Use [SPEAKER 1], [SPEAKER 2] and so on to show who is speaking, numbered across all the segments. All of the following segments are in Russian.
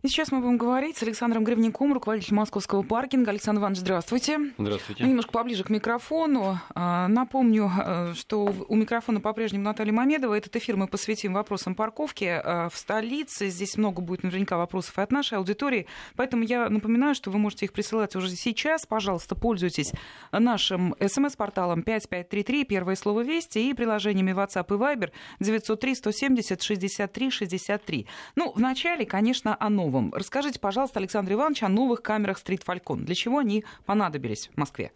[SPEAKER 1] И сейчас мы будем говорить с Александром Гривняком, руководителем московского паркинга. Александр Иванович, здравствуйте.
[SPEAKER 2] Здравствуйте.
[SPEAKER 1] Ну, немножко поближе к микрофону. А, напомню, э, что у микрофона по-прежнему Наталья Мамедова. Этот эфир мы посвятим вопросам парковки э, в столице. Здесь много будет наверняка вопросов и от нашей аудитории. Поэтому я напоминаю, что вы можете их присылать уже сейчас. Пожалуйста, пользуйтесь нашим смс-порталом 5533, первое слово «Вести» и приложениями WhatsApp и Viber 903 170 63 63. Ну, вначале, конечно, оно новом. Расскажите, пожалуйста, Александр Иванович, о новых камерах Street Falcon. Для чего они понадобились в Москве?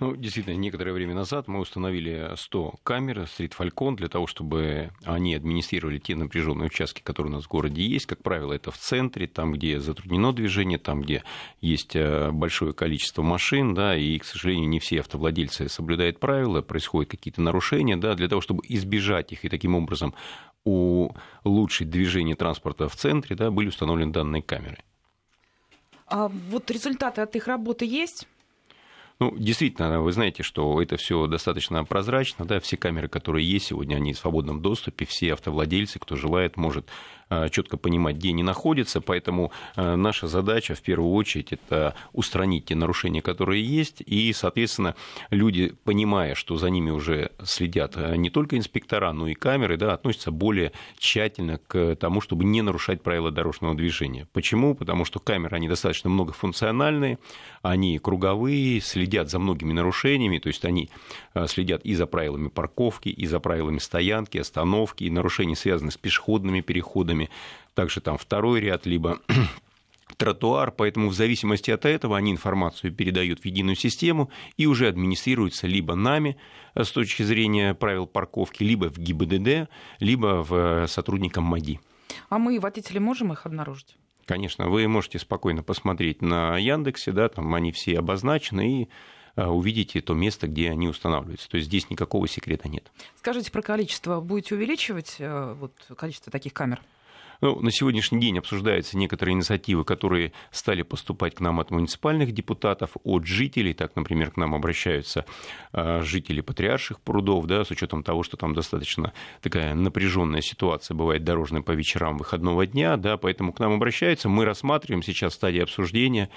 [SPEAKER 2] Ну, действительно, некоторое время назад мы установили 100 камер Street Falcon для того, чтобы они администрировали те напряженные участки, которые у нас в городе есть. Как правило, это в центре, там, где затруднено движение, там, где есть э, большое количество машин, да, и, к сожалению, не все автовладельцы соблюдают правила, происходят какие-то нарушения, да, для того, чтобы избежать их и таким образом улучшить движение транспорта в центре, да, были установлены данные камеры.
[SPEAKER 1] А вот результаты от их работы есть?
[SPEAKER 2] Ну, действительно, вы знаете, что это все достаточно прозрачно, да, все камеры, которые есть сегодня, они в свободном доступе, все автовладельцы, кто желает, может четко понимать, где они находятся, поэтому а, наша задача в первую очередь это устранить те нарушения, которые есть, и, соответственно, люди, понимая, что за ними уже следят а, не только инспектора, но и камеры, да, относятся более тщательно к тому, чтобы не нарушать правила дорожного движения. Почему? Потому что камеры, они достаточно многофункциональные, они круговые, следят за многими нарушениями, то есть они следят и за правилами парковки, и за правилами стоянки, остановки, и нарушения, связанные с пешеходными переходами, переходами, также там второй ряд, либо тротуар, поэтому в зависимости от этого они информацию передают в единую систему и уже администрируются либо нами э, с точки зрения правил парковки, либо в ГИБДД, либо в э, сотрудникам МАДИ.
[SPEAKER 1] А мы, водители, можем их обнаружить?
[SPEAKER 2] Конечно, вы можете спокойно посмотреть на Яндексе, да, там они все обозначены, и э, увидите то место, где они устанавливаются. То есть здесь никакого секрета нет.
[SPEAKER 1] Скажите про количество. Будете увеличивать вот, количество таких камер?
[SPEAKER 2] Ну, на сегодняшний день обсуждаются некоторые инициативы, которые стали поступать к нам от муниципальных депутатов, от жителей. Так, например, к нам обращаются а, жители патриарших прудов, да, с учетом того, что там достаточно такая напряженная ситуация бывает дорожная по вечерам выходного дня, да, поэтому к нам обращаются. Мы рассматриваем сейчас стадии обсуждения,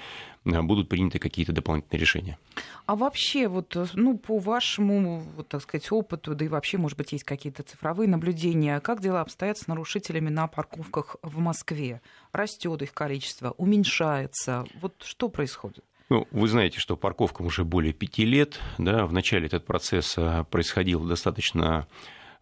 [SPEAKER 2] а, будут приняты какие-то дополнительные решения.
[SPEAKER 1] А вообще, вот, ну, по вашему, вот, так сказать, опыту, да и вообще, может быть, есть какие-то цифровые наблюдения, как дела обстоят с нарушителями на парковках в Москве? Растет их количество, уменьшается? Вот что происходит?
[SPEAKER 2] Ну, вы знаете, что парковкам уже более пяти лет. Да, вначале этот процесс а, происходил достаточно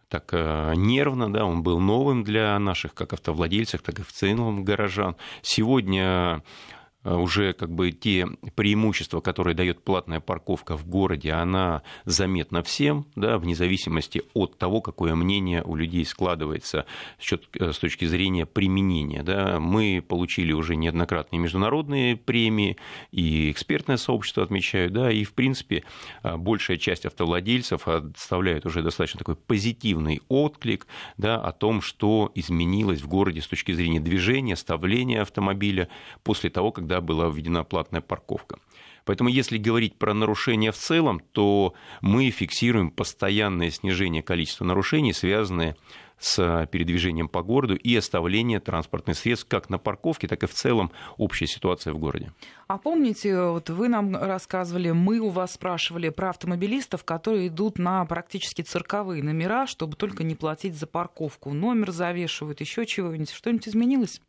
[SPEAKER 2] так а, нервно, да, он был новым для наших как автовладельцев, так и в целом горожан. Сегодня Э, уже как бы те преимущества, которые дает платная парковка в городе, она заметна всем, да, вне зависимости от того, какое мнение у людей складывается э, с точки зрения применения. Да. Мы получили уже неоднократные международные премии, и экспертное сообщество отмечают, да, и, в принципе, э, большая часть автовладельцев оставляют уже достаточно такой позитивный отклик да, о том, что изменилось в городе с точки зрения движения, ставления автомобиля после того, когда когда была введена платная парковка. Поэтому если говорить про нарушения в целом, то мы фиксируем постоянное снижение количества нарушений, связанные с передвижением по городу и оставление транспортных средств как на парковке, так и в целом общая ситуация в городе.
[SPEAKER 1] А помните, вот вы нам рассказывали, мы у вас спрашивали про автомобилистов, которые идут на практически цирковые номера, чтобы только не платить за парковку. Номер завешивают, еще чего-нибудь. Что-нибудь изменилось?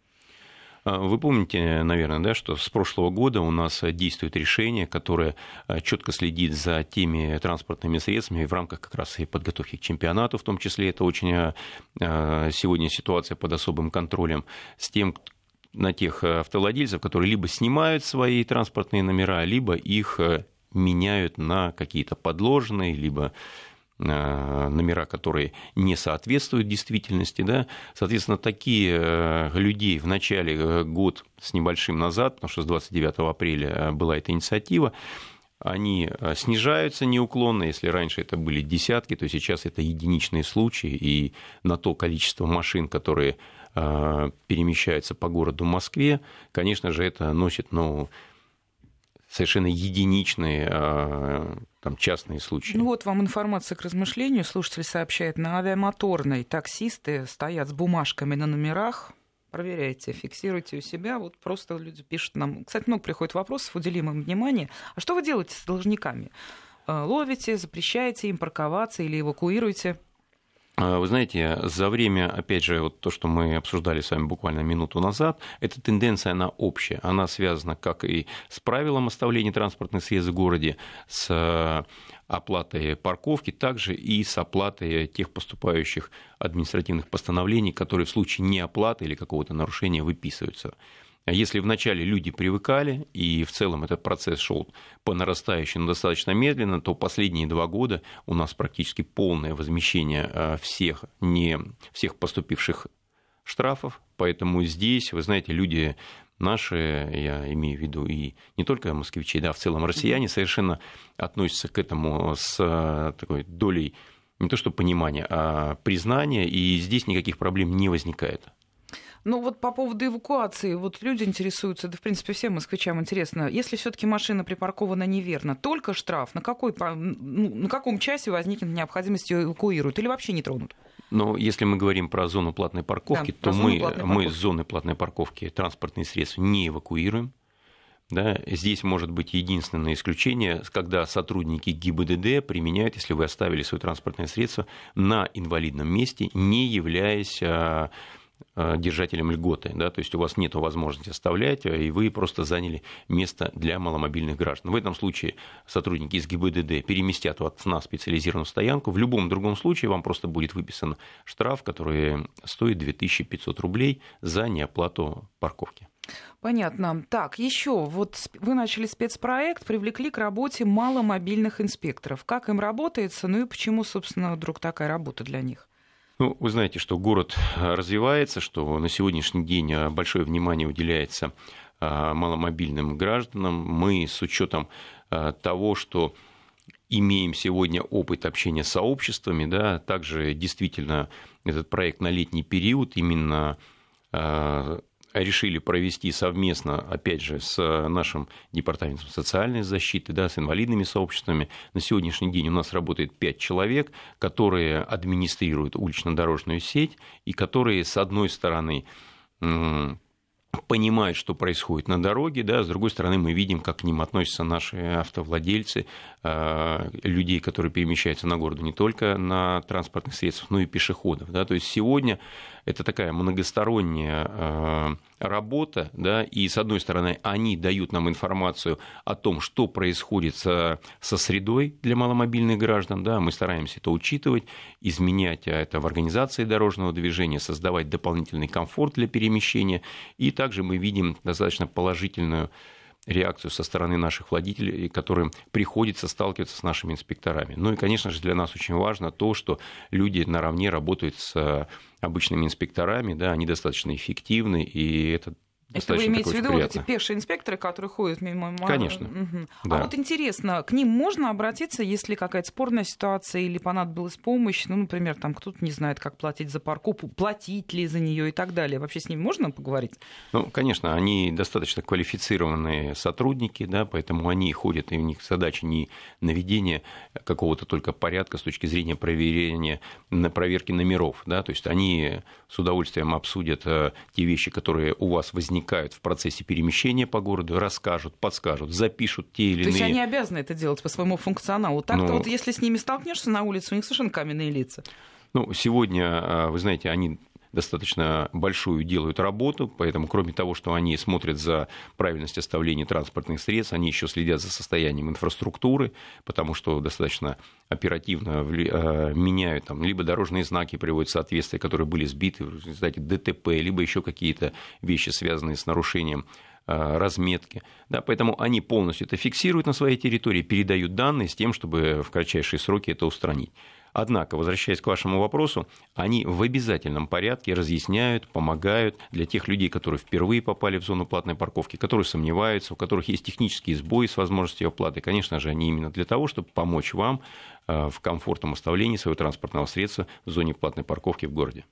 [SPEAKER 2] А, вы помните, наверное, да, что с прошлого года у нас действует решение, которое а, четко следит за теми транспортными средствами в рамках как раз и подготовки к чемпионату, в том числе это очень а, сегодня ситуация под особым контролем, с тем, на тех автовладельцев, которые либо снимают свои транспортные номера, либо их меняют на какие-то подложные, либо номера, которые не соответствуют действительности. Да? Соответственно, такие э, людей в начале э, год с небольшим назад, потому что с 29 апреля была эта инициатива, они снижаются неуклонно. Если раньше это были десятки, то сейчас это единичные случаи. И на то количество машин, которые перемещаются по городу Москве, конечно же, это носит ну, совершенно единичные там, частные случаи.
[SPEAKER 1] Ну вот вам информация к размышлению. Слушатель сообщает, на авиамоторной таксисты стоят с бумажками на номерах, проверяйте, фиксируйте у себя. Вот просто люди пишут нам. Кстати, много приходит вопросов, уделим им внимание. А что вы делаете с должниками? Э, ловите, запрещаете им парковаться или эвакуируете?
[SPEAKER 2] А, вы знаете, за время, опять же, вот то, что мы обсуждали с вами буквально минуту назад, эта тенденция, она общая. Она связана как и с правилом оставления транспортных средств в городе, с э, оплатой парковки, также и с оплатой тех поступающих административных постановлений, которые в случае неоплаты или какого-то нарушения выписываются. Если вначале люди привыкали, и в целом этот процесс шел по нарастающей, но достаточно медленно, то последние два года у нас практически полное возмещение э, всех, не, всех поступивших штрафов, поэтому здесь, вы знаете, люди наши, я имею в виду и не только москвичи, да, в целом россияне совершенно относятся к этому с э, такой долей не то что понимания, а признания, и здесь никаких проблем не возникает.
[SPEAKER 1] Ну вот по поводу эвакуации, вот люди интересуются, да в принципе всем москвичам интересно, если все таки машина припаркована неверно, только штраф, на, какой, ну, на каком часе возникнет необходимость ее эвакуируют или вообще не тронут?
[SPEAKER 2] Но если мы говорим про зону платной парковки, да, то мы, мы с зоны платной парковки транспортные средства не эвакуируем. Да, здесь может быть единственное исключение, когда сотрудники ГИБДД применяют, если вы оставили свое транспортное средство на инвалидном месте, не являясь Э, держателем льготы, да, то есть у вас нет возможности оставлять, и вы просто заняли место для маломобильных граждан. В этом случае сотрудники из ГИБДД переместят вас на специализированную стоянку. В любом другом случае вам просто будет выписан штраф, который стоит 2500 рублей за неоплату парковки.
[SPEAKER 1] Понятно. Так, еще вот вы начали спецпроект, привлекли к работе маломобильных инспекторов. Как им работается, ну и почему, собственно, вдруг такая работа для них?
[SPEAKER 2] Ну, вы знаете, что город э, развивается, что на сегодняшний день э, большое внимание уделяется э, маломобильным гражданам. Мы с учетом того, что имеем сегодня опыт общения с сообществами, да, также действительно этот проект на летний период именно решили провести совместно, опять же, с нашим департаментом социальной защиты, да, с инвалидными сообществами. На сегодняшний день у нас работает пять человек, которые администрируют улично-дорожную сеть и которые, с одной стороны, понимают, что происходит на дороге, да, с другой стороны, мы видим, как к ним относятся наши автовладельцы, э, людей, которые перемещаются на городу не только на транспортных средствах, но и пешеходов. Да. То есть сегодня это такая многосторонняя э, работа, да, и с одной стороны они дают нам информацию о том, что происходит со, со средой для маломобильных граждан, да, мы стараемся это учитывать, изменять это в организации дорожного движения, создавать дополнительный комфорт для перемещения, и также мы видим достаточно положительную реакцию со стороны наших владельцев, которым приходится сталкиваться с нашими инспекторами. Ну и, конечно же, для нас очень важно то, что люди наравне работают с обычными инспекторами, да, они достаточно эффективны, и это
[SPEAKER 1] это вы имеете в виду вот эти пешие инспекторы, которые ходят мимо...
[SPEAKER 2] Конечно.
[SPEAKER 1] Угу. Да. А вот интересно, к ним можно обратиться, если какая-то спорная ситуация или понадобилась помощь, ну, например, там кто-то не знает, как платить за парковку, платить ли за нее и так далее. Вообще с ними можно поговорить?
[SPEAKER 2] Ну, конечно, они достаточно квалифицированные сотрудники, да, поэтому они ходят, и у них задача не наведение какого-то только порядка с точки зрения проверения, на проверки номеров, да, то есть они с удовольствием обсудят э, те вещи, которые у вас возникают возникают в процессе перемещения по городу, расскажут, подскажут, запишут те или иные... То
[SPEAKER 1] есть они обязаны это делать по своему функционалу. Так-то ну... вот если с ними столкнешься на улице, у них совершенно каменные лица.
[SPEAKER 2] Ну, сегодня, а, вы знаете, они достаточно большую делают работу, поэтому кроме того, что они смотрят за правильность оставления транспортных средств, они еще следят за состоянием инфраструктуры, потому что достаточно оперативно э, меняют там, либо дорожные знаки приводят в соответствие, которые были сбиты в результате ДТП, либо еще какие-то вещи, связанные с нарушением э, разметки. Да, поэтому они полностью это фиксируют на своей территории, передают данные с тем, чтобы в кратчайшие сроки это устранить. Однако, возвращаясь к вашему вопросу, они в обязательном порядке разъясняют, помогают для тех людей, которые впервые попали в зону платной парковки, которые сомневаются, у которых есть технические сбои с возможностью оплаты. Конечно же, они именно для того, чтобы помочь вам э, в комфортном оставлении своего транспортного средства в зоне платной парковки в городе.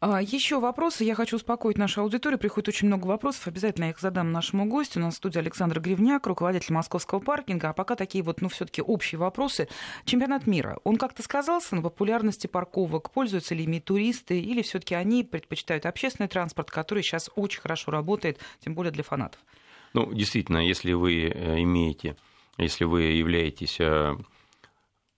[SPEAKER 1] А, Еще вопросы. Я хочу успокоить нашу аудиторию. Приходит очень много вопросов. Обязательно я их задам нашему гостю. У нас в студии Александр Гривняк, руководитель московского паркинга. А пока такие вот, ну, все-таки общие вопросы. Чемпионат мира. Он как-то сказался на популярности парковок? Пользуются ли ими туристы? Или все-таки они предпочитают общественный транспорт, который сейчас очень хорошо работает, тем более для фанатов?
[SPEAKER 2] Ну, действительно, если вы э, имеете, если вы являетесь э,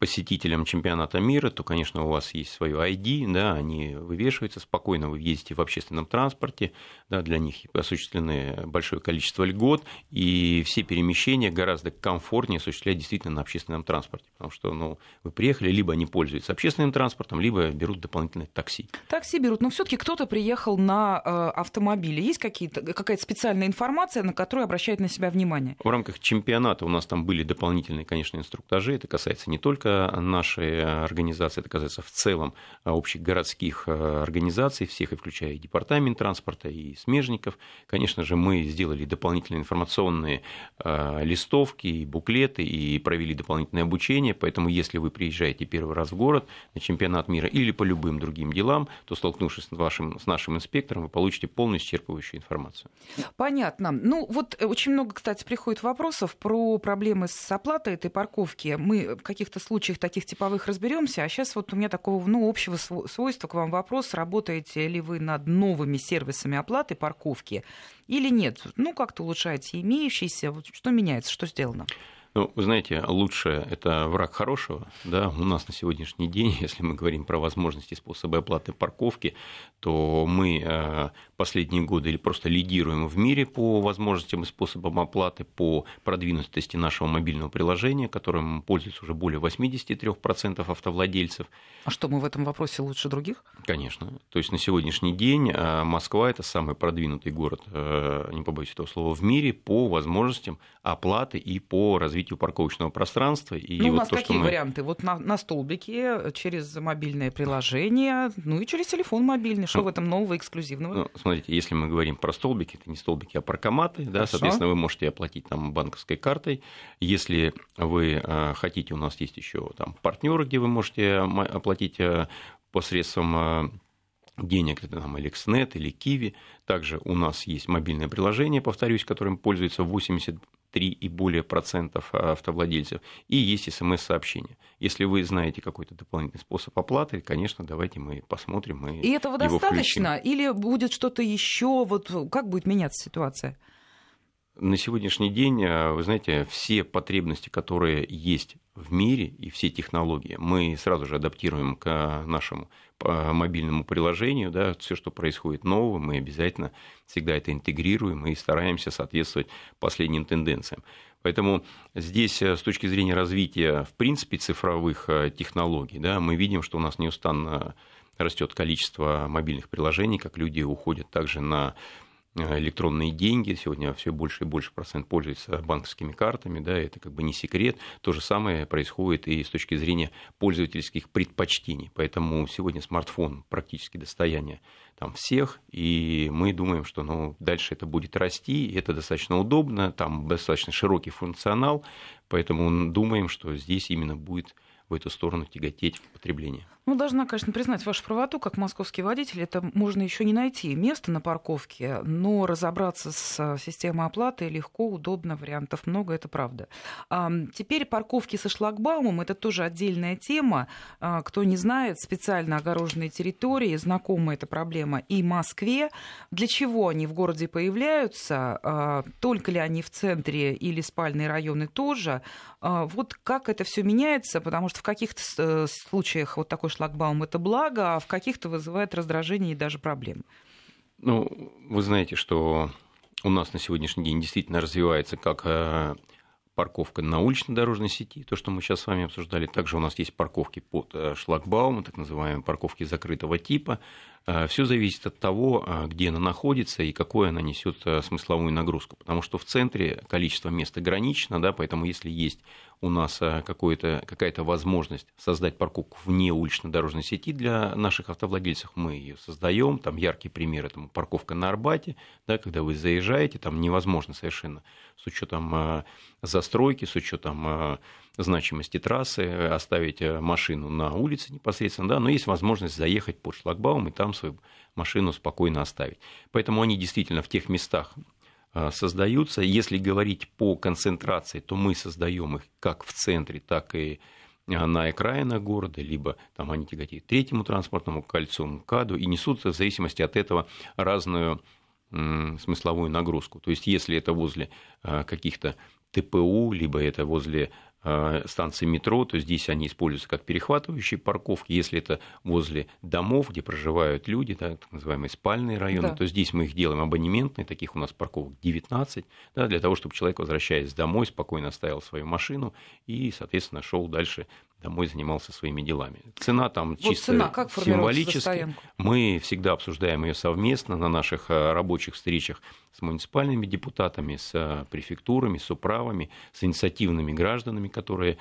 [SPEAKER 2] посетителям чемпионата мира, то, конечно, у вас есть свое ID, да, они вывешиваются спокойно, вы ездите в общественном транспорте, да, для них осуществлены большое количество льгот, и все перемещения гораздо комфортнее осуществлять действительно на общественном транспорте, потому что ну, вы приехали, либо они пользуются общественным транспортом, либо берут дополнительное такси.
[SPEAKER 1] Такси берут, но все-таки кто-то приехал на э, автомобиле. Есть какие-то, какая-то специальная информация, на которую обращает на себя внимание?
[SPEAKER 2] В рамках чемпионата у нас там были дополнительные, конечно, инструктажи, это касается не только нашей организации, это касается в целом общих городских э, организаций всех, и включая и департамент транспорта, и смежников. Конечно же, мы сделали дополнительные информационные э, листовки, и буклеты, и провели дополнительное обучение, поэтому если вы приезжаете первый раз в город на чемпионат мира или по любым другим делам, то, столкнувшись с, вашим, с нашим инспектором, вы получите полную исчерпывающую информацию.
[SPEAKER 1] Понятно. Ну, вот очень много, кстати, приходит вопросов про проблемы с оплатой этой парковки. Мы в каких-то случаях случаях таких типовых разберемся. А сейчас вот у меня такого ну, общего свойства к вам вопрос. Работаете ли вы над новыми сервисами оплаты парковки или нет? Ну, как-то улучшаете имеющиеся. Что меняется, что сделано?
[SPEAKER 2] Ну, вы знаете, лучшее – это враг хорошего. Да? У нас на сегодняшний день, если мы говорим про возможности способы оплаты парковки, то мы э, последние годы или просто лидируем в мире по возможностям и способам оплаты, по продвинутости нашего мобильного приложения, которым пользуются уже более 83% автовладельцев.
[SPEAKER 1] А что, мы в этом вопросе лучше других?
[SPEAKER 2] Конечно. То есть на сегодняшний день э, Москва – это самый продвинутый город, э, не побоюсь этого слова, в мире по возможностям оплаты и по развитию развитию парковочного пространства.
[SPEAKER 1] И ну, вот у нас то, какие мы... варианты? Вот на, на столбике, через мобильное приложение, ну и через телефон мобильный. Что ну, в этом нового, эксклюзивного? Ну,
[SPEAKER 2] смотрите, если мы говорим про столбики, это не столбики, а паркоматы, да, соответственно, вы можете оплатить там банковской картой. Если вы э, хотите, у нас есть еще там партнеры, где вы можете оплатить э, посредством э, денег, это там Эликснет или Киви. Также у нас есть мобильное приложение, повторюсь, которым пользуется 83 и более процентов автовладельцев. И есть смс-сообщение. Если вы знаете какой-то дополнительный способ оплаты, конечно, давайте мы посмотрим. Мы
[SPEAKER 1] и этого
[SPEAKER 2] его
[SPEAKER 1] достаточно?
[SPEAKER 2] Включим.
[SPEAKER 1] Или будет что-то еще? Вот как будет меняться ситуация?
[SPEAKER 2] На сегодняшний день, э, вы знаете, все потребности, которые есть в мире и все технологии, мы сразу же адаптируем к нашему мобильному приложению, да, все, что происходит нового, мы обязательно всегда это интегрируем и стараемся соответствовать последним тенденциям. Поэтому здесь э, с точки зрения развития, в принципе, цифровых э, технологий, да, мы видим, что у нас неустанно растет количество мобильных приложений, как люди уходят также на Э, электронные деньги, сегодня все больше и больше процент пользуется банковскими картами, да, это как бы не секрет. То же самое происходит и с точки зрения пользовательских предпочтений. Поэтому сегодня смартфон практически достояние там, всех, и мы думаем, что ну, дальше это будет расти, это достаточно удобно, там достаточно широкий функционал, поэтому думаем, что здесь именно будет в эту сторону тяготеть потребление.
[SPEAKER 1] Ну, должна, конечно, признать вашу правоту, как московский водитель, это можно еще не найти место на парковке, но разобраться с а, системой оплаты легко, удобно, вариантов много, это правда. А, теперь парковки со шлагбаумом, это тоже отдельная тема. А, кто не знает, специально огороженные территории, знакома эта проблема и Москве. Для чего они в городе появляются? Только ли они в центре или спальные районы тоже? Вот как это все меняется, потому что в каких-то э, случаях вот такой шлагбаум это благо, а в каких-то вызывает раздражение и даже проблемы.
[SPEAKER 2] Ну, вы знаете, что у нас на сегодняшний день действительно развивается как э, парковка на уличной дорожной сети, то, что мы сейчас с вами обсуждали. Также у нас есть парковки под э, шлагбаумом, так называемые парковки закрытого типа. Э, Все зависит от того, где она находится и какой она несет смысловую нагрузку. Потому что в центре количество мест ограничено, да, поэтому если есть у нас э, какая-то возможность создать парковку вне улично-дорожной сети для наших автовладельцев, мы ее создаем. Там яркий пример этому парковка на Арбате, да, когда вы заезжаете, там невозможно совершенно с учетом э, застройки, с учетом э, значимости трассы, оставить машину на улице непосредственно, да, но есть возможность заехать под шлагбаум и там свою машину спокойно оставить. Поэтому они действительно в тех местах, создаются. Если говорить по концентрации, то мы создаем их как в центре, так и а, на окраинах города, либо там они тяготеют третьему транспортному кольцу, МКАДу, и несут в зависимости от этого разную смысловую нагрузку. То есть, если это возле а, каких-то ТПУ, либо это возле Э, станции метро, то здесь они используются как перехватывающие парковки. Если это возле домов, где проживают люди, да, так называемые спальные районы, да. то здесь мы их делаем абонементные, таких у нас парковок 19, да, для того, чтобы человек, возвращаясь домой, спокойно оставил свою машину и, соответственно, шел дальше домой занимался своими делами. Цена там вот чисто цена, как символически. Мы всегда обсуждаем ее совместно на наших э, рабочих встречах с муниципальными депутатами, с э, префектурами, с управами, с инициативными гражданами, которые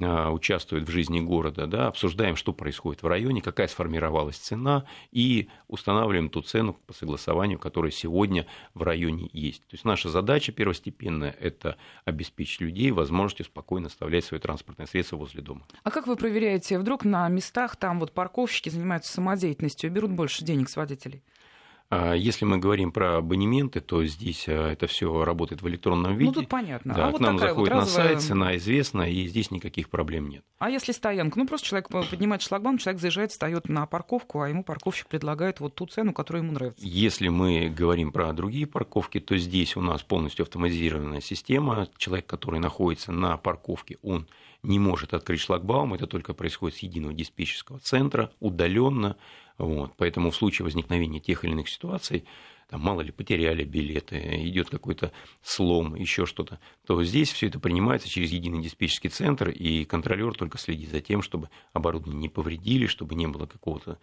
[SPEAKER 2] участвуют в жизни города, да, обсуждаем, что происходит в районе, какая сформировалась цена, и устанавливаем ту цену по согласованию, которая сегодня в районе есть. То есть наша задача первостепенная – это обеспечить людей возможностью спокойно оставлять свои транспортные средства возле дома.
[SPEAKER 1] А как вы проверяете, вдруг на местах там вот парковщики занимаются самодеятельностью и берут больше денег с водителей?
[SPEAKER 2] А если мы говорим про абонементы, то здесь а, это все работает в электронном виде. Ну,
[SPEAKER 1] тут понятно.
[SPEAKER 2] Да, а к вот нам заходит вот разовая... на сайт, цена известна, и здесь никаких проблем нет.
[SPEAKER 1] А если стоянка? Ну, просто человек поднимает шлагбаум, человек заезжает, встает на парковку, а ему парковщик предлагает вот ту цену, которая ему нравится.
[SPEAKER 2] Если мы говорим про другие парковки, то здесь у нас полностью автоматизированная система. Человек, который находится на парковке, он не может открыть шлагбаум, это только происходит с единого диспетчерского центра, удаленно. Вот. Поэтому в случае возникновения тех или иных ситуаций, там, мало ли, потеряли билеты, идет какой-то слом, еще что-то, то здесь все это принимается через единый диспетчерский центр, и контролер только следит за тем, чтобы оборудование не повредили, чтобы не было какого-то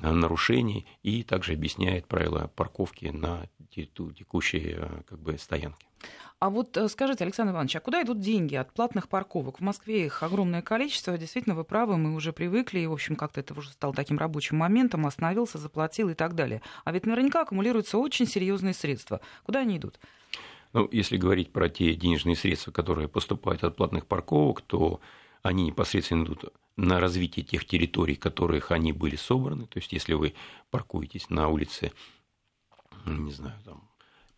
[SPEAKER 2] а, нарушений, и также объясняет правила парковки на текущей а, как бы, стоянке.
[SPEAKER 1] А вот э, скажите, Александр Иванович, а куда идут деньги от платных парковок? В Москве их огромное количество. Действительно, вы правы, мы уже привыкли, и, в общем, как-то это уже стало таким рабочим моментом, остановился, заплатил и так далее. А ведь наверняка аккумулируются очень серьезные средства. Куда они идут?
[SPEAKER 2] Ну, если говорить про те денежные средства, которые поступают от платных парковок, то они непосредственно идут на развитие тех территорий, которых они были собраны. То есть, если вы паркуетесь на улице, не знаю, там,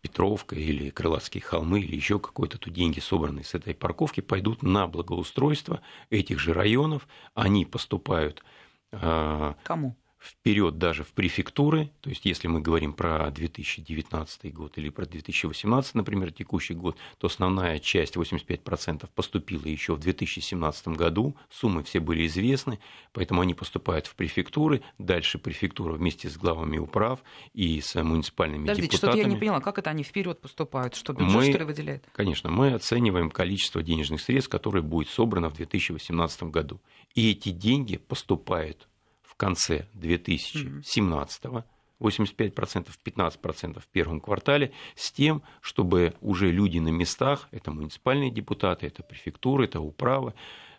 [SPEAKER 2] Петровка или Крылатские холмы или еще какой-то, то деньги, собранные с этой парковки, пойдут на благоустройство этих же районов. Они поступают...
[SPEAKER 1] А, Кому?
[SPEAKER 2] Вперед даже в префектуры, то есть если мы говорим про 2019 год или про 2018, например, текущий год, то основная часть, 85%, поступила еще в 2017 году, суммы все были известны, поэтому они поступают в префектуры, дальше префектура вместе с главами управ и с муниципальными Подождите, депутатами.
[SPEAKER 1] что-то я не поняла, как это они вперед поступают, что бюджет мы, что ли выделяет?
[SPEAKER 2] Конечно, мы оцениваем количество денежных средств, которое будет собрано в 2018 году, и эти деньги поступают в конце 2017 года, 85%, 15% в первом квартале, с тем, чтобы уже люди на местах, это муниципальные депутаты, это префектуры, это управы,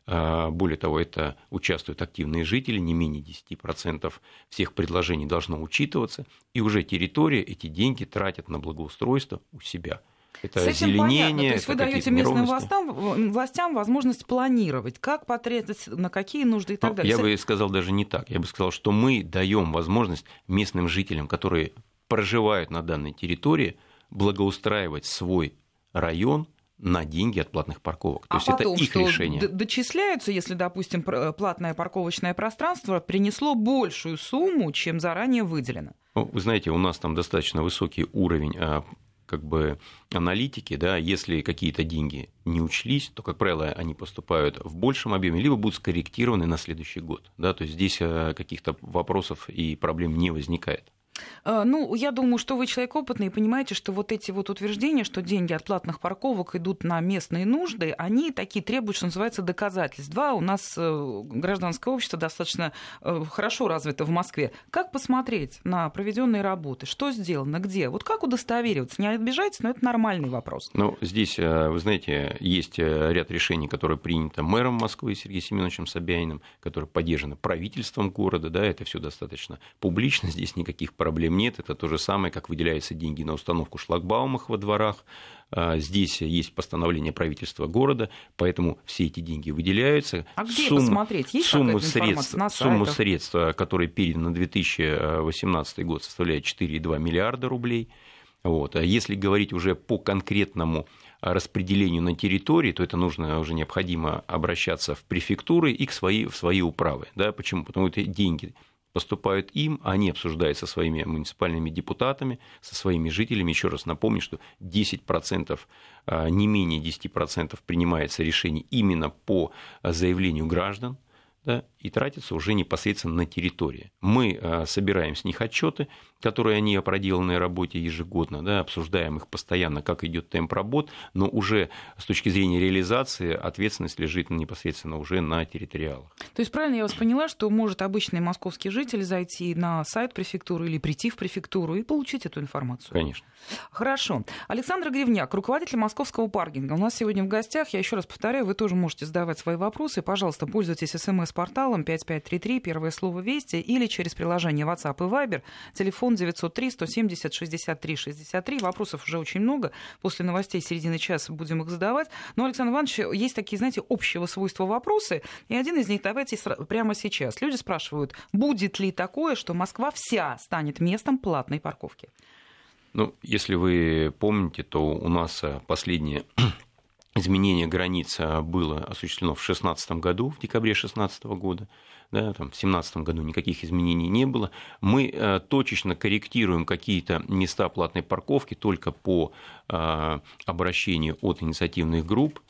[SPEAKER 2] а, более того, это участвуют активные жители, не менее 10% всех предложений должно учитываться, и уже территория эти деньги тратят на благоустройство у себя – это С этим. Понятно. То
[SPEAKER 1] есть вы даете местным властям, властям возможность планировать, как потратить, на какие нужды и так
[SPEAKER 2] Но
[SPEAKER 1] далее.
[SPEAKER 2] Я бы сказал даже не так. Я бы сказал, что мы даем возможность местным жителям, которые проживают на данной территории, благоустраивать свой район на деньги от платных парковок. То а есть потом, это их что решение.
[SPEAKER 1] Дочисляются, если, допустим, платное парковочное пространство принесло большую сумму, чем заранее выделено.
[SPEAKER 2] Ну, вы знаете, у нас там достаточно высокий уровень а, как бы аналитики, да, если какие-то деньги не учлись, то, как правило, они поступают в большем объеме, либо будут скорректированы на следующий год. Да, то есть здесь э, каких-то вопросов и проблем не возникает.
[SPEAKER 1] А, ну, я думаю, что вы человек опытный и понимаете, что вот эти вот утверждения, что деньги от платных парковок идут на местные нужды, они такие требуют, что называется, доказательств. Два, у нас э, гражданское общество достаточно э, хорошо развито в Москве. Как посмотреть на проведенные работы? Что сделано? Где? Вот как удостовериваться? Не обижайтесь, но это нормальный вопрос.
[SPEAKER 2] Ну, здесь, э, вы знаете, есть ряд решений, которые приняты мэром Москвы Сергеем Семеновичем Собяниным, которые поддержаны правительством города, да, это все достаточно публично, здесь никаких проблем нет. Это то же самое, как выделяются деньги на установку шлагбаумов во дворах. А, здесь есть постановление правительства города, поэтому все эти деньги выделяются.
[SPEAKER 1] А где Сумма, посмотреть? Есть
[SPEAKER 2] сумму средств, на сумму средств, которые переданы на 2018 год, составляет 4,2 миллиарда рублей. Вот. А если говорить уже по конкретному распределению на территории, то это нужно уже необходимо обращаться в префектуры и к свои, в свои управы. Да? Почему? Потому что деньги поступают им, они обсуждают со своими муниципальными депутатами, со своими жителями. Еще раз напомню, что 10%, а, не менее 10% принимается решений именно по заявлению граждан, да, и тратится уже непосредственно на территории. Мы а, собираем с них отчеты, которые они о проделанной работе ежегодно, да, обсуждаем их постоянно, как идет темп работ, но уже с точки зрения реализации ответственность лежит непосредственно уже на территориалах.
[SPEAKER 1] То есть правильно я вас поняла, что может обычный московский житель зайти на сайт префектуры или прийти в префектуру и получить эту информацию?
[SPEAKER 2] Конечно.
[SPEAKER 1] Хорошо. Александр Гривняк, руководитель московского паркинга. У нас сегодня в гостях, я еще раз повторяю, вы тоже можете задавать свои вопросы. Пожалуйста, пользуйтесь смс-порталом 5533, первое слово «Вести» или через приложение WhatsApp и Viber, телефон 903 170 63 63. Вопросов уже очень много. После новостей середины часа будем их задавать. Но, Александр Иванович, есть такие, знаете, общего свойства вопросы. И один из них давайте прямо сейчас. Люди спрашивают, будет ли такое, что Москва вся станет местом платной парковки?
[SPEAKER 2] Ну, если вы помните, то у нас последнее изменение границ было осуществлено в 2016 году, в декабре 2016 года. Да, там, в 2017 году никаких изменений не было. Мы э, точечно корректируем какие-то места платной парковки только по э, обращению от инициативных групп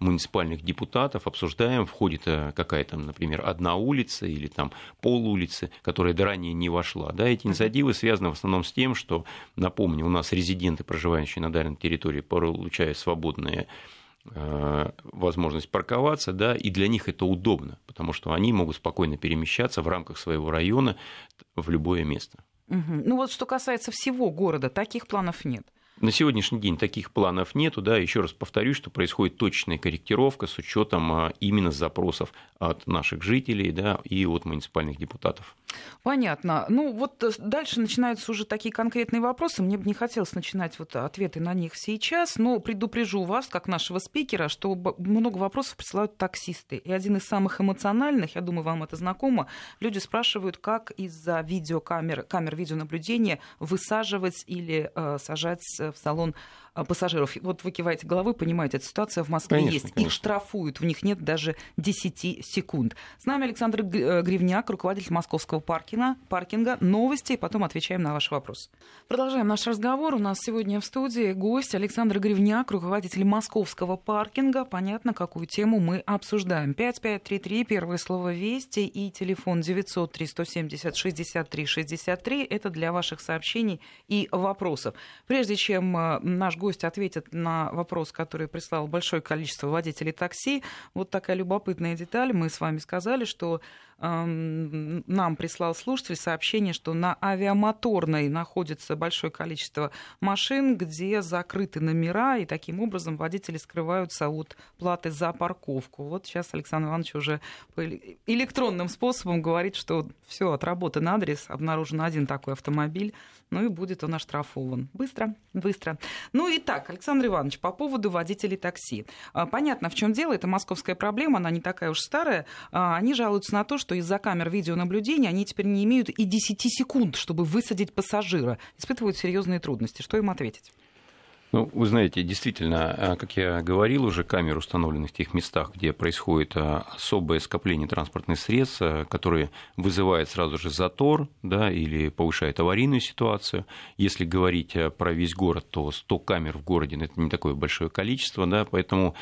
[SPEAKER 2] муниципальных депутатов, обсуждаем, входит какая-то, например, одна улица или там пол улицы, которая до ранее не вошла. Да, эти инициативы связаны в основном с тем, что, напомню, у нас резиденты, проживающие на данной территории, получают свободные возможность парковаться, да, и для них это удобно, потому что они могут спокойно перемещаться в рамках своего района в любое место.
[SPEAKER 1] Угу. Ну вот что касается всего города, таких планов нет.
[SPEAKER 2] На сегодняшний день таких планов нету, да, еще раз повторюсь, что происходит точная корректировка с учетом а, именно запросов от наших жителей, да, и от муниципальных депутатов.
[SPEAKER 1] Понятно. Ну вот э, дальше начинаются уже такие конкретные вопросы. Мне бы не хотелось начинать вот ответы на них сейчас, но предупрежу вас, как нашего спикера, что много вопросов присылают таксисты. И один из самых эмоциональных, я думаю, вам это знакомо, люди спрашивают, как из-за видеокамер, камер видеонаблюдения высаживать или э, сажать в салон пассажиров. Вот вы киваете головой, понимаете, эта ситуация в Москве конечно, есть. Конечно. Их штрафуют, в них нет даже 10 секунд. С нами Александр э, Гривняк, руководитель московского паркинга, паркинга. Новости, и потом отвечаем на ваши вопросы. Продолжаем наш разговор. У нас сегодня в студии гость Александр Гривняк, руководитель московского паркинга. Понятно, какую тему мы обсуждаем. 5533, первое слово «Вести» и телефон 903 170 63 63. Это для ваших сообщений и вопросов. Прежде чем э, наш гость ответит на вопрос, который прислал большое количество водителей такси. Вот такая любопытная деталь. Мы с вами сказали, что нам прислал слушатель сообщение, что на авиамоторной находится большое количество машин, где закрыты номера, и таким образом водители скрываются от платы за парковку. Вот сейчас Александр Иванович уже электронным способом говорит, что все, отработан адрес, обнаружен один такой автомобиль, ну и будет он оштрафован. Быстро, быстро. Ну и так, Александр Иванович, по поводу водителей такси. А, понятно, в чем дело, это московская проблема, она не такая уж старая. А, они жалуются на то, что из-за камер видеонаблюдения они теперь не имеют и 10 секунд, чтобы высадить пассажира. Испытывают серьезные трудности. Что им ответить?
[SPEAKER 2] Ну, вы знаете, действительно, а, как я говорил, уже камеры установлены в тех местах, где происходит а, особое скопление транспортных средств, а, которые вызывают сразу же затор да, или повышает аварийную ситуацию. Если говорить про весь город, то 100 камер в городе – это не такое большое количество, да, поэтому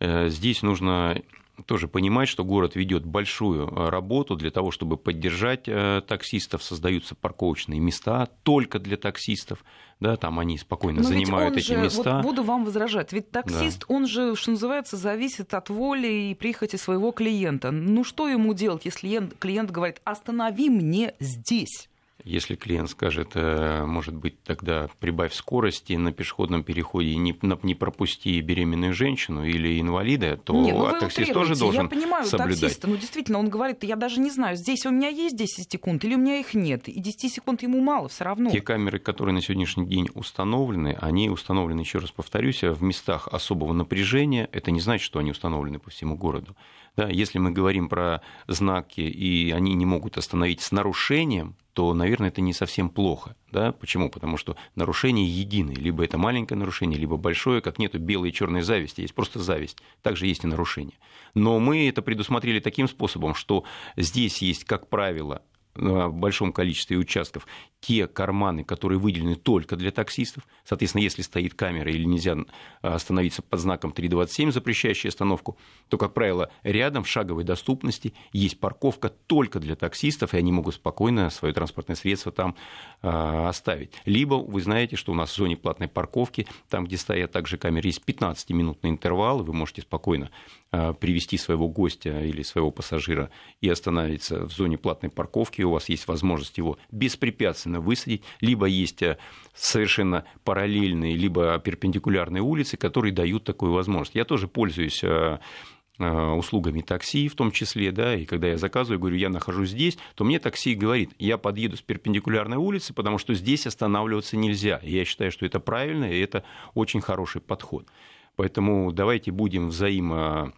[SPEAKER 2] э, здесь нужно тоже понимать, что город ведет большую э, работу для того, чтобы поддержать э, таксистов, создаются парковочные места только для таксистов, да, там они спокойно Но занимают эти
[SPEAKER 1] же,
[SPEAKER 2] места.
[SPEAKER 1] Вот буду вам возражать, ведь таксист, да. он же, что называется, зависит от воли и прихоти своего клиента. Ну что ему делать, если клиент, клиент говорит, останови мне здесь?
[SPEAKER 2] Если клиент скажет, э, может быть, тогда прибавь скорости на пешеходном переходе и не, не пропусти беременную женщину или инвалида, то
[SPEAKER 1] не, ну
[SPEAKER 2] таксист тоже должен
[SPEAKER 1] Я понимаю
[SPEAKER 2] соблюдать.
[SPEAKER 1] таксиста, но действительно он говорит, я даже не знаю, здесь у меня есть 10 секунд или у меня их нет, и 10 секунд ему мало все равно.
[SPEAKER 2] Те камеры, которые на сегодняшний день установлены, они установлены, еще раз повторюсь, в местах особого напряжения. Это не значит, что они установлены по всему городу. Да, если мы говорим про знаки, и они не могут остановить с нарушением, то, наверное, это не совсем плохо. Да? Почему? Потому что нарушение единое. Либо это маленькое нарушение, либо большое, как нету белой и черной зависти, есть просто зависть. Также есть и нарушение. Но мы это предусмотрели таким способом, что здесь есть, как правило, в большом количестве участков те карманы, которые выделены только для таксистов. Соответственно, если стоит камера или нельзя остановиться под знаком 327, запрещающий остановку, то, как правило, рядом в шаговой доступности есть парковка только для таксистов, и они могут спокойно свое транспортное средство там а, оставить. Либо вы знаете, что у нас в зоне платной парковки, там, где стоят также камеры, есть 15-минутный интервал, и вы можете спокойно а, привести своего гостя или своего пассажира и остановиться в зоне платной парковки, у вас есть возможность его беспрепятственно высадить, либо есть а, совершенно параллельные, либо перпендикулярные улицы, которые дают такую возможность. Я тоже пользуюсь а, услугами такси в том числе, да, и когда я заказываю, говорю, я нахожусь здесь, то мне такси говорит, я подъеду с перпендикулярной улицы, потому что здесь останавливаться нельзя. И я считаю, что это правильно, и это очень хороший подход. Поэтому давайте будем взаимо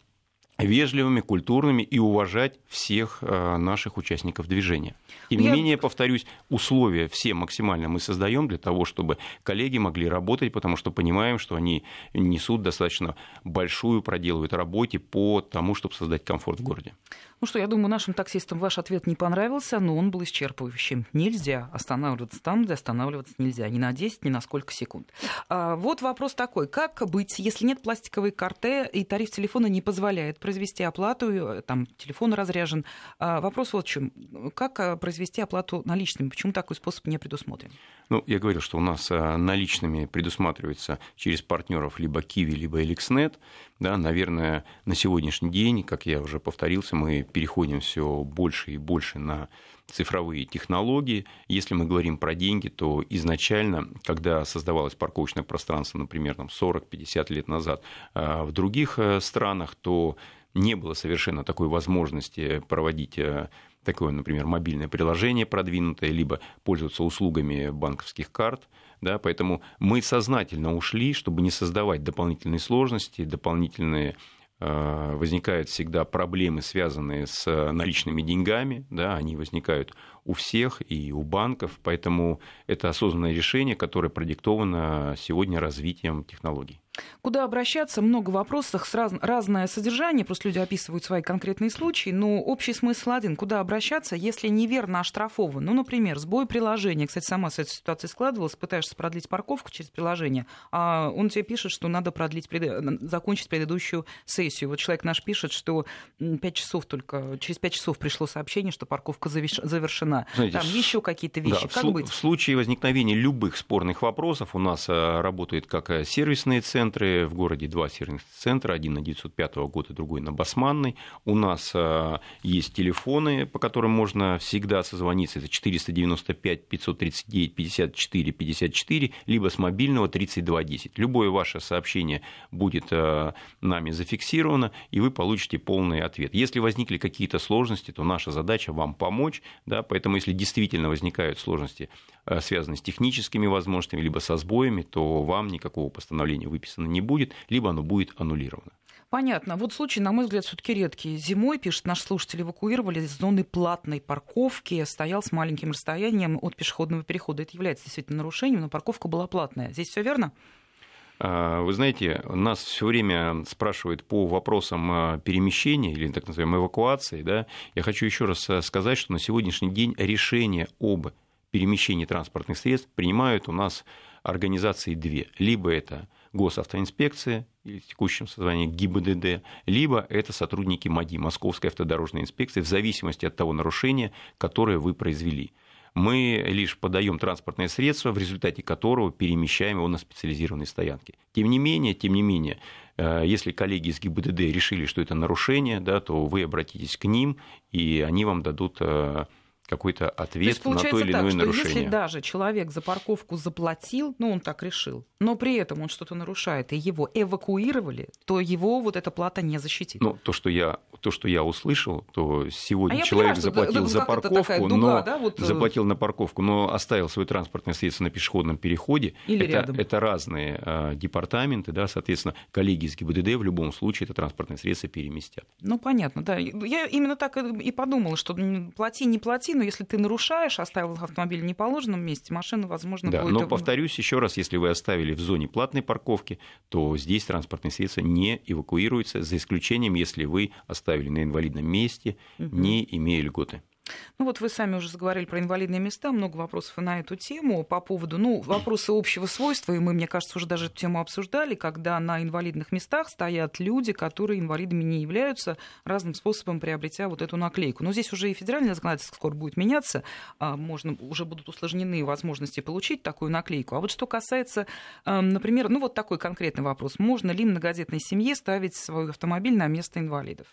[SPEAKER 2] вежливыми, культурными и уважать всех э, наших участников движения. Тем не Я... менее, повторюсь, условия все максимально мы создаем для того, чтобы коллеги могли работать, потому что понимаем, что они несут достаточно большую, проделывают работу по тому, чтобы создать комфорт в городе.
[SPEAKER 1] Ну что, я думаю, нашим таксистам ваш ответ не понравился, но он был исчерпывающим. Нельзя останавливаться там, где останавливаться нельзя. Ни на 10, ни на сколько секунд. А, вот вопрос такой. Как быть, если нет пластиковой карты и тариф телефона не позволяет произвести оплату, э, там телефон разряжен? А, вопрос вот в чем. Как э, произвести оплату наличными? Почему такой способ не предусмотрен?
[SPEAKER 2] Ну, я говорил, что у нас э, наличными предусматривается через партнеров либо Kiwi, либо Elixnet. Да, наверное, на сегодняшний день, как я уже повторился, мы переходим все больше и больше на цифровые технологии. Если мы говорим про деньги, то изначально, когда создавалось парковочное пространство, например, там 40-50 лет назад а, в других э, странах, то не было совершенно такой возможности проводить э, такое, например, мобильное приложение продвинутое, либо пользоваться услугами банковских карт. Да, поэтому мы сознательно ушли, чтобы не создавать дополнительные сложности, дополнительные э, возникают всегда проблемы, связанные с наличными деньгами, да, они возникают у всех и у банков, поэтому это осознанное решение, которое продиктовано сегодня развитием технологий.
[SPEAKER 1] Куда обращаться? Много вопросов, раз, разное содержание, просто люди описывают свои конкретные случаи, но общий смысл один. Куда обращаться, если неверно оштрафован? Ну, например, сбой приложения. Кстати, сама с этой ситуацией складывалась, пытаешься продлить парковку через приложение, а он тебе пишет, что надо продлить, закончить предыдущую сессию. Вот человек наш пишет, что 5 часов только, через 5 часов пришло сообщение, что парковка завершена. Знаете, Там еще какие-то вещи. Да, как
[SPEAKER 2] в,
[SPEAKER 1] быть?
[SPEAKER 2] В случае возникновения любых спорных вопросов у нас э, работают как э, сервисные центры, центры. В городе два сервисных центра, один на 905 года, другой на Басманной. У нас а, есть телефоны, по которым можно всегда созвониться. Это 495 539 54 54, либо с мобильного 3210. Любое ваше сообщение будет а, нами зафиксировано, и вы получите полный ответ. Если возникли какие-то сложности, то наша задача вам помочь. Да, поэтому, если действительно возникают сложности, а, связанные с техническими возможностями, либо со сбоями, то вам никакого постановления выписано не будет, либо оно будет аннулировано.
[SPEAKER 1] Понятно. Вот случай, на мой взгляд, все-таки редкий. Зимой, пишет наш слушатель, эвакуировали из зоны платной парковки, стоял с маленьким расстоянием от пешеходного перехода. Это является действительно нарушением, но парковка была платная. Здесь все верно?
[SPEAKER 2] А, вы знаете, нас все время спрашивают по вопросам а, перемещения или так называемой эвакуации. Да? Я хочу еще раз а, сказать, что на сегодняшний день решение об перемещении транспортных средств принимают у нас организации две. Либо это госавтоинспекция или текущем созвании ГИБДД, либо это сотрудники МАДИ, Московской автодорожной инспекции, в зависимости от того нарушения, которое вы произвели. Мы лишь подаем транспортное средство, в результате которого перемещаем его на специализированные стоянки. Тем не менее, тем не менее, э, если коллеги из ГИБДД решили, что это нарушение, да, то вы обратитесь к ним, и они вам дадут э, какой-то ответ то на то или иное
[SPEAKER 1] так,
[SPEAKER 2] нарушение.
[SPEAKER 1] Если даже человек за парковку заплатил, ну он так решил, но при этом он что-то нарушает, и его эвакуировали, то его вот эта плата не защитит.
[SPEAKER 2] Ну, то, что я, то, что я услышал, то сегодня а человек понимаю, заплатил да, за парковку, дуга, но да, вот... Э, заплатил на парковку, но оставил свое транспортное средство на пешеходном переходе.
[SPEAKER 1] Или
[SPEAKER 2] это,
[SPEAKER 1] рядом.
[SPEAKER 2] это разные э, департаменты, да, соответственно, коллеги из ГИБДД в любом случае это транспортное средство переместят.
[SPEAKER 1] Ну, понятно, да. Я именно так и подумала, что плати, не плати, но если ты нарушаешь, оставил автомобиль в неположенном месте, машина, возможно,
[SPEAKER 2] да,
[SPEAKER 1] будет...
[SPEAKER 2] но повторюсь еще раз, если вы оставили в зоне платной парковки, то здесь транспортные средства не эвакуируются, за исключением, если вы оставили на инвалидном месте, не имея льготы.
[SPEAKER 1] Ну вот вы сами уже заговорили про инвалидные места, много вопросов на эту тему по поводу, ну, вопросы общего свойства, и мы, мне кажется, уже даже эту тему обсуждали, когда на инвалидных местах стоят люди, которые инвалидами не являются, разным способом приобретя вот эту наклейку. Но здесь уже и федеральное законодательство скоро будет меняться, а, можно, уже будут усложнены возможности получить такую наклейку. А вот что касается, например, ну вот такой конкретный вопрос, можно ли многодетной семье ставить свой автомобиль на место инвалидов?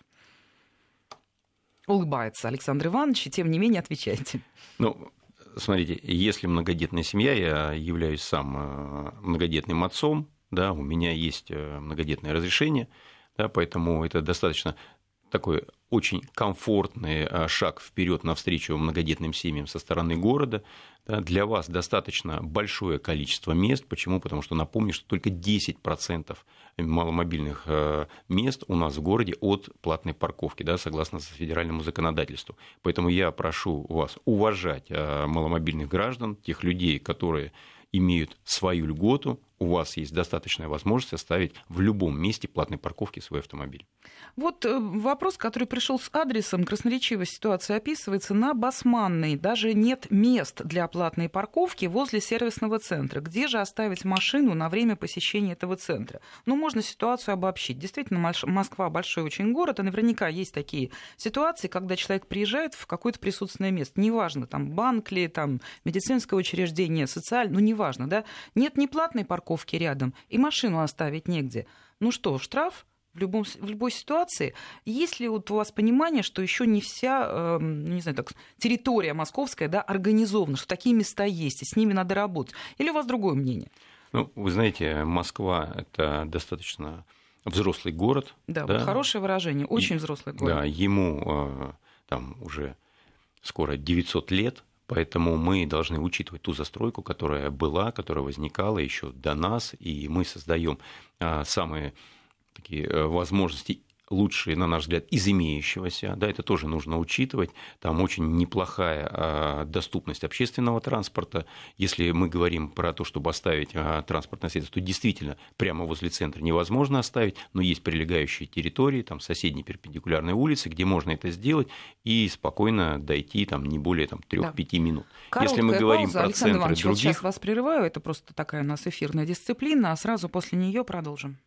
[SPEAKER 1] Улыбается Александр Иванович, и тем не менее отвечайте.
[SPEAKER 2] Ну, смотрите, если многодетная семья, я являюсь сам э, многодетным отцом, да, у меня есть э, многодетное разрешение, да, поэтому это достаточно такой очень комфортный э, шаг вперед навстречу многодетным семьям со стороны города. Для вас достаточно большое количество мест. Почему? Потому что напомню, что только 10% маломобильных э, мест у нас в городе от платной парковки, да, согласно федеральному законодательству. Поэтому я прошу вас уважать э, маломобильных граждан, тех людей, которые имеют свою льготу, у вас есть достаточная возможность оставить в любом месте платной парковки свой автомобиль.
[SPEAKER 1] Вот э, вопрос, который пришел с адресом, красноречивая ситуация описывается, на Басманной даже нет мест для платной парковки возле сервисного центра. Где же оставить машину на время посещения этого центра? Ну, можно ситуацию обобщить. Действительно, Москва большой очень город, и наверняка есть такие ситуации, когда человек приезжает в какое-то присутственное место. Неважно, там банк ли, там медицинское учреждение, социальное, ну, неважно, да? Нет ни платной парковки, рядом, и машину оставить негде. Ну что, штраф? В, любом, в любой ситуации. Есть ли вот у вас понимание, что еще не вся, э, не знаю, так, территория московская да, организована, что такие места есть, и с ними надо работать? Или у вас другое мнение?
[SPEAKER 2] Ну, вы знаете, Москва – это достаточно взрослый город.
[SPEAKER 1] Да, да? Вот хорошее выражение, очень и, взрослый город.
[SPEAKER 2] Да, ему э, там уже скоро 900 лет, Поэтому мы должны учитывать ту застройку, которая была, которая возникала еще до нас, и мы создаем а, самые такие э, возможности лучшие, на наш взгляд, из имеющегося. Да, это тоже нужно учитывать. Там очень неплохая а, доступность общественного транспорта. Если мы говорим про то, чтобы оставить а, транспортное средство, то действительно прямо возле центра невозможно оставить, но есть прилегающие территории, там соседние перпендикулярные улицы, где можно это сделать и спокойно дойти там, не более там, 3-5 да. минут.
[SPEAKER 1] Короткая Если мы говорим пауза. про Александр центры Иванович, других... вот сейчас вас прерываю, это просто такая у нас эфирная дисциплина, а сразу после нее продолжим.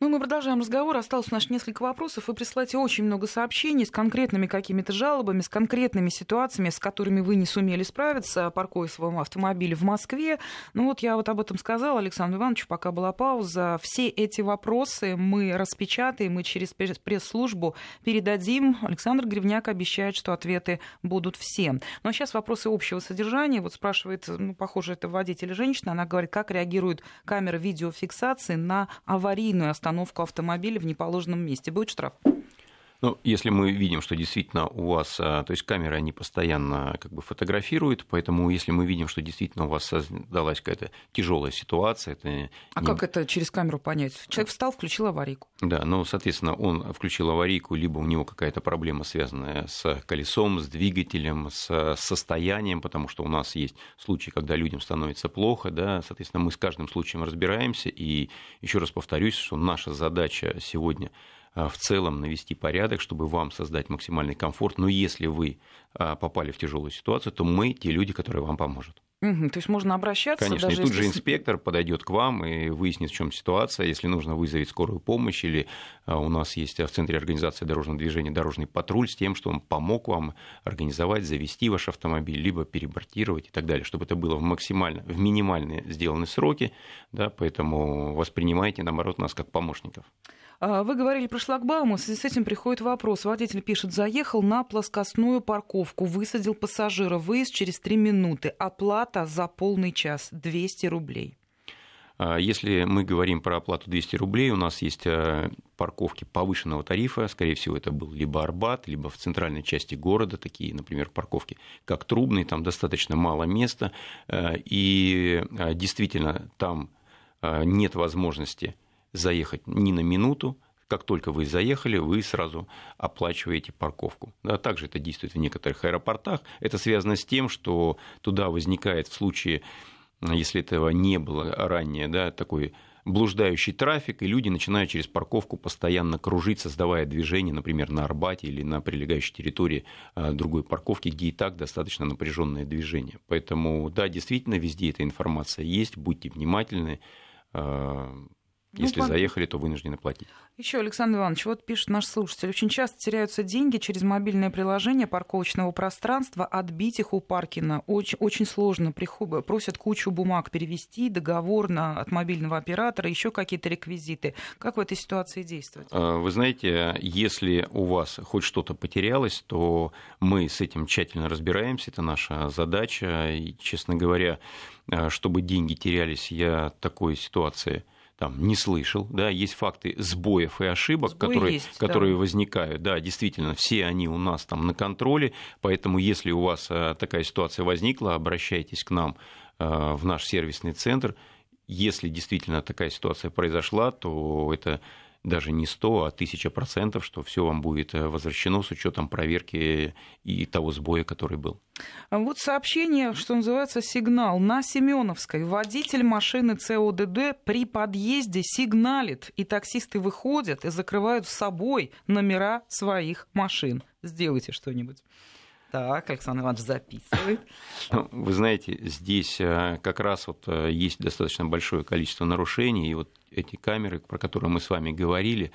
[SPEAKER 1] Ну, мы продолжаем разговор. Осталось у нас несколько вопросов. Вы присылаете очень много сообщений с конкретными какими-то жалобами, с конкретными ситуациями, с которыми вы не сумели справиться, паркуя свой автомобиль в Москве. Ну вот я вот об этом сказала Александру Ивановичу, пока была пауза. Все эти вопросы мы распечатаем, мы через пресс-службу передадим. Александр Гривняк обещает, что ответы будут все. Ну а сейчас вопросы общего содержания. Вот спрашивает, ну, похоже, это водитель женщина. Она говорит, как реагирует камера видеофиксации на аварийную остановку остановку автомобиля в неположенном месте. Будет штраф?
[SPEAKER 2] Ну, если мы видим, что действительно у вас, а, то есть камеры, они постоянно как бы фотографируют, поэтому если мы видим, что действительно у вас создалась какая-то тяжелая ситуация, это...
[SPEAKER 1] А не... как это через камеру понять? Человек встал, включил аварийку.
[SPEAKER 2] Да, ну, соответственно, он включил аварийку, либо у него какая-то проблема, связанная с колесом, с двигателем, с состоянием, потому что у нас есть случаи, когда людям становится плохо, да, соответственно, мы с каждым случаем разбираемся, и еще раз повторюсь, что наша задача сегодня а, в целом навести порядок, чтобы вам создать максимальный комфорт. Но если вы а, попали в тяжелую ситуацию, то мы те люди, которые вам поможет.
[SPEAKER 1] Угу, то есть можно обращаться.
[SPEAKER 2] Конечно, даже и тут если... же инспектор подойдет к вам и выяснит, в чем ситуация. Если нужно, вызовет скорую помощь. Или а, у нас есть в Центре организации дорожного движения дорожный патруль с тем, что он помог вам организовать, завести ваш автомобиль, либо перебортировать и так далее, чтобы это было в максимально, в минимальные сделаны сроки. Да, поэтому воспринимайте, наоборот, нас как помощников.
[SPEAKER 1] А, вы говорили про шлагбаум, в связи с этим приходит вопрос. Водитель пишет, заехал на плоскостную парковку, высадил пассажира, выезд через 3 минуты, оплата за полный час 200 рублей.
[SPEAKER 2] А, если мы говорим про оплату 200 рублей, у нас есть э, парковки повышенного тарифа, скорее всего, это был либо Арбат, либо в центральной части города, такие, например, парковки, как Трубный, там достаточно мало места, э, и э, действительно там нет возможности заехать ни на минуту, как только вы заехали, вы сразу оплачиваете парковку. Да, также это действует в некоторых аэропортах. Это связано с тем, что туда возникает в случае, если этого не было ранее, да, такой блуждающий трафик, и люди начинают через парковку постоянно кружить, создавая движение, например, на Арбате или на прилегающей территории а, другой парковки, где и так достаточно напряженное движение. Поэтому, да, действительно, везде эта информация есть, будьте внимательны, ну, Если под... заехали, то вынуждены платить.
[SPEAKER 1] Еще, Александр Иванович, вот пишет наш слушатель. Очень часто теряются деньги через мобильное приложение парковочного пространства. Отбить их у паркина очень, очень сложно. Приход... Просят кучу бумаг перевести, договор на... от мобильного оператора, еще какие-то реквизиты. Как в этой ситуации действовать?
[SPEAKER 2] А, вы знаете, если у вас хоть что-то потерялось, то мы с этим тщательно разбираемся. Это наша задача. И, честно говоря, а, чтобы деньги терялись, я такой ситуации там, не слышал, да, есть факты сбоев и ошибок, Сбой которые, есть, которые да. возникают, да, действительно, все они у нас там на контроле, поэтому если у вас э, такая ситуация возникла, обращайтесь к нам э, в наш сервисный центр, если действительно такая ситуация произошла, то это даже не 100, а 1000 процентов, что все вам будет э, возвращено с учетом проверки и того сбоя, который был.
[SPEAKER 1] Вот сообщение, что называется, сигнал. На Семеновской водитель машины ЦОДД при подъезде сигналит, и таксисты выходят и закрывают с собой номера своих машин. Сделайте что-нибудь. Так, Александр Иванович записывает.
[SPEAKER 2] Ну, вы знаете, здесь э, как раз вот э, есть достаточно большое количество нарушений, и вот эти камеры, про которые мы с вами говорили,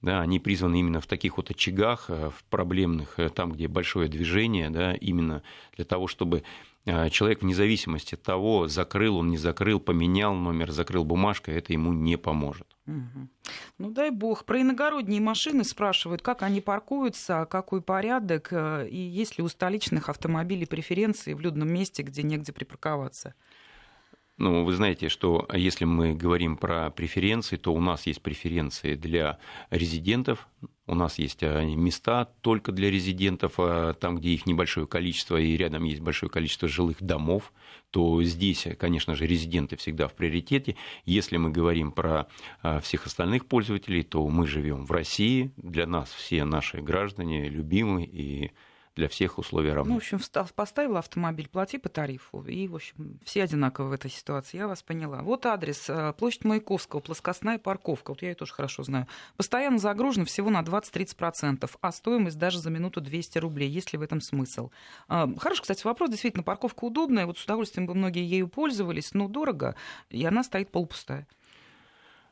[SPEAKER 2] да, они призваны именно в таких вот очагах, э, в проблемных, там, где большое движение, да, именно для того, чтобы человек вне зависимости от того, закрыл он, не закрыл, поменял номер, закрыл бумажкой, это ему не поможет.
[SPEAKER 1] Ну дай бог. Про иногородние машины спрашивают, как они паркуются, какой порядок, э, и есть ли у столичных автомобилей преференции в людном месте, где негде припарковаться.
[SPEAKER 2] Ну, вы знаете, что если мы говорим про преференции, то у нас есть преференции для резидентов, у нас есть э, места только для резидентов, а там, где их небольшое количество, и рядом есть большое количество жилых домов, то здесь, конечно же, резиденты всегда в приоритете. Если мы говорим про всех остальных пользователей, то мы живем в России, для нас все наши граждане любимы и для всех условия равны.
[SPEAKER 1] Ну, в общем, поставил автомобиль, плати по тарифу. И, в общем, все одинаковы в этой ситуации. Я вас поняла. Вот адрес. Э, площадь Маяковского, плоскостная парковка. Вот я ее тоже хорошо знаю. Постоянно загружено всего на 20-30%, а стоимость даже за минуту 200 рублей. Есть ли в этом смысл? А, хороший, кстати, вопрос. Действительно, парковка удобная. Вот с удовольствием бы многие ею пользовались, но дорого, и она стоит полупустая.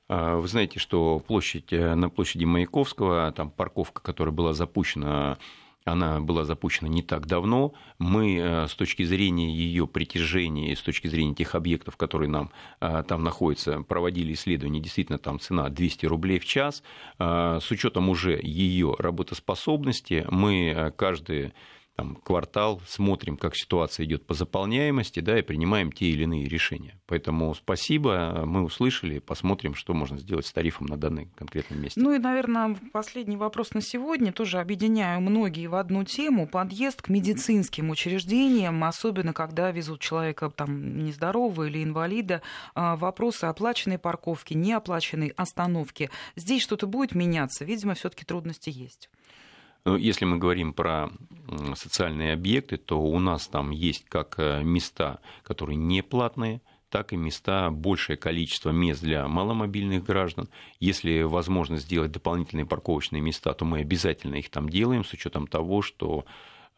[SPEAKER 2] А, вы знаете, что площадь, э, на площади Маяковского, там парковка, которая была запущена она была запущена не так давно. Мы э, с точки зрения ее притяжения с точки зрения тех объектов, которые нам э, там находятся, проводили исследования. Действительно, там цена 200 рублей в час. Э, с учетом уже ее работоспособности мы каждый там, квартал, смотрим, как ситуация идет по заполняемости, да, и принимаем те или иные решения. Поэтому спасибо, мы услышали, посмотрим, что можно сделать с тарифом на данном конкретном месте.
[SPEAKER 1] Ну и, наверное, последний вопрос на сегодня, тоже объединяю многие в одну тему. Подъезд к медицинским учреждениям, особенно когда везут человека там нездорового или инвалида, а, вопросы оплаченной парковки, неоплаченной остановки. Здесь что-то будет меняться? Видимо, все-таки трудности есть.
[SPEAKER 2] Ну, если мы говорим про социальные объекты, то у нас там есть как э, места, которые не платные, так и места, большее количество мест для маломобильных граждан. Если возможно сделать дополнительные парковочные места, то мы обязательно их там делаем с учетом того, что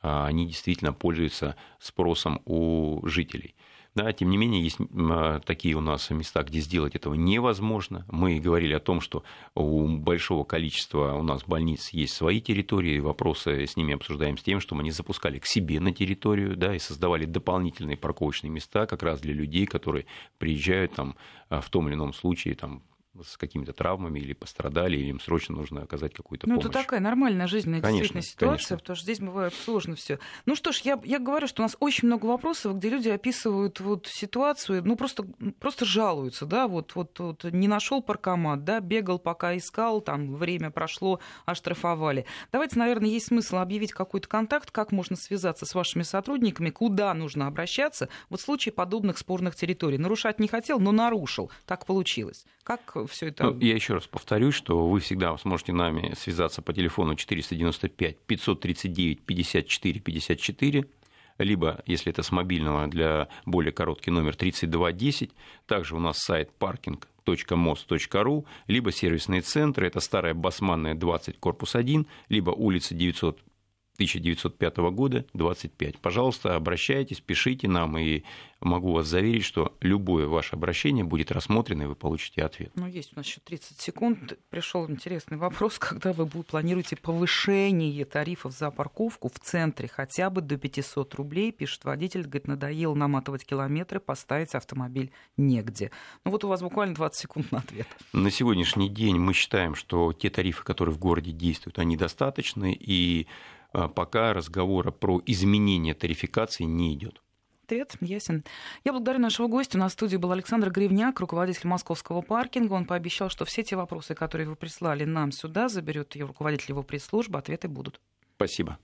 [SPEAKER 2] а, они действительно пользуются спросом у жителей. Да, тем не менее, есть а, такие у нас места, где сделать этого невозможно. Мы говорили о том, что у большого количества у нас больниц есть свои территории, вопросы с ними обсуждаем с тем, что мы не запускали к себе на территорию, да, и создавали дополнительные парковочные места как раз для людей, которые приезжают там а, в том или ином случае там, с какими-то травмами или пострадали, или им срочно нужно оказать какую-то
[SPEAKER 1] ну,
[SPEAKER 2] помощь.
[SPEAKER 1] Ну, это такая нормальная жизненная
[SPEAKER 2] конечно,
[SPEAKER 1] действительно ситуация,
[SPEAKER 2] конечно.
[SPEAKER 1] потому что здесь бывает сложно все. Ну что ж, я, я говорю, что у нас очень много вопросов, где люди описывают вот ситуацию, ну просто, просто жалуются, да, вот, вот, вот не нашел паркомат, да, бегал, пока искал, там время прошло, оштрафовали. Давайте, наверное, есть смысл объявить какой-то контакт, как можно связаться с вашими сотрудниками, куда нужно обращаться вот в случае подобных спорных территорий. Нарушать не хотел, но нарушил. Так получилось. Как все это?
[SPEAKER 2] Ну, я еще раз повторюсь, что вы всегда сможете нами связаться по телефону 495 539 54 54 либо, если это с мобильного, для более короткий номер 3210. Также у нас сайт parking.most.ru, либо сервисные центры, это старая Басманная 20, корпус 1, либо улица 900 1905 года, 25. Пожалуйста, обращайтесь, пишите нам, и могу вас заверить, что любое ваше обращение будет рассмотрено, и вы получите ответ.
[SPEAKER 1] Ну, есть у нас еще 30 секунд. Пришел интересный вопрос, когда вы планируете повышение тарифов за парковку в центре хотя бы до 500 рублей, пишет водитель, говорит, надоело наматывать километры, поставить автомобиль негде. Ну вот у вас буквально 20 секунд на ответ.
[SPEAKER 2] На сегодняшний день мы считаем, что те тарифы, которые в городе действуют, они достаточны, и пока разговора про изменение тарификации не идет.
[SPEAKER 1] Ответ ясен. Я благодарю нашего гостя. У нас в студии был Александр Гривняк, руководитель московского паркинга. Он пообещал, что все те вопросы, которые вы прислали нам сюда, заберет ее руководитель его пресс-службы, ответы будут.
[SPEAKER 2] Спасибо.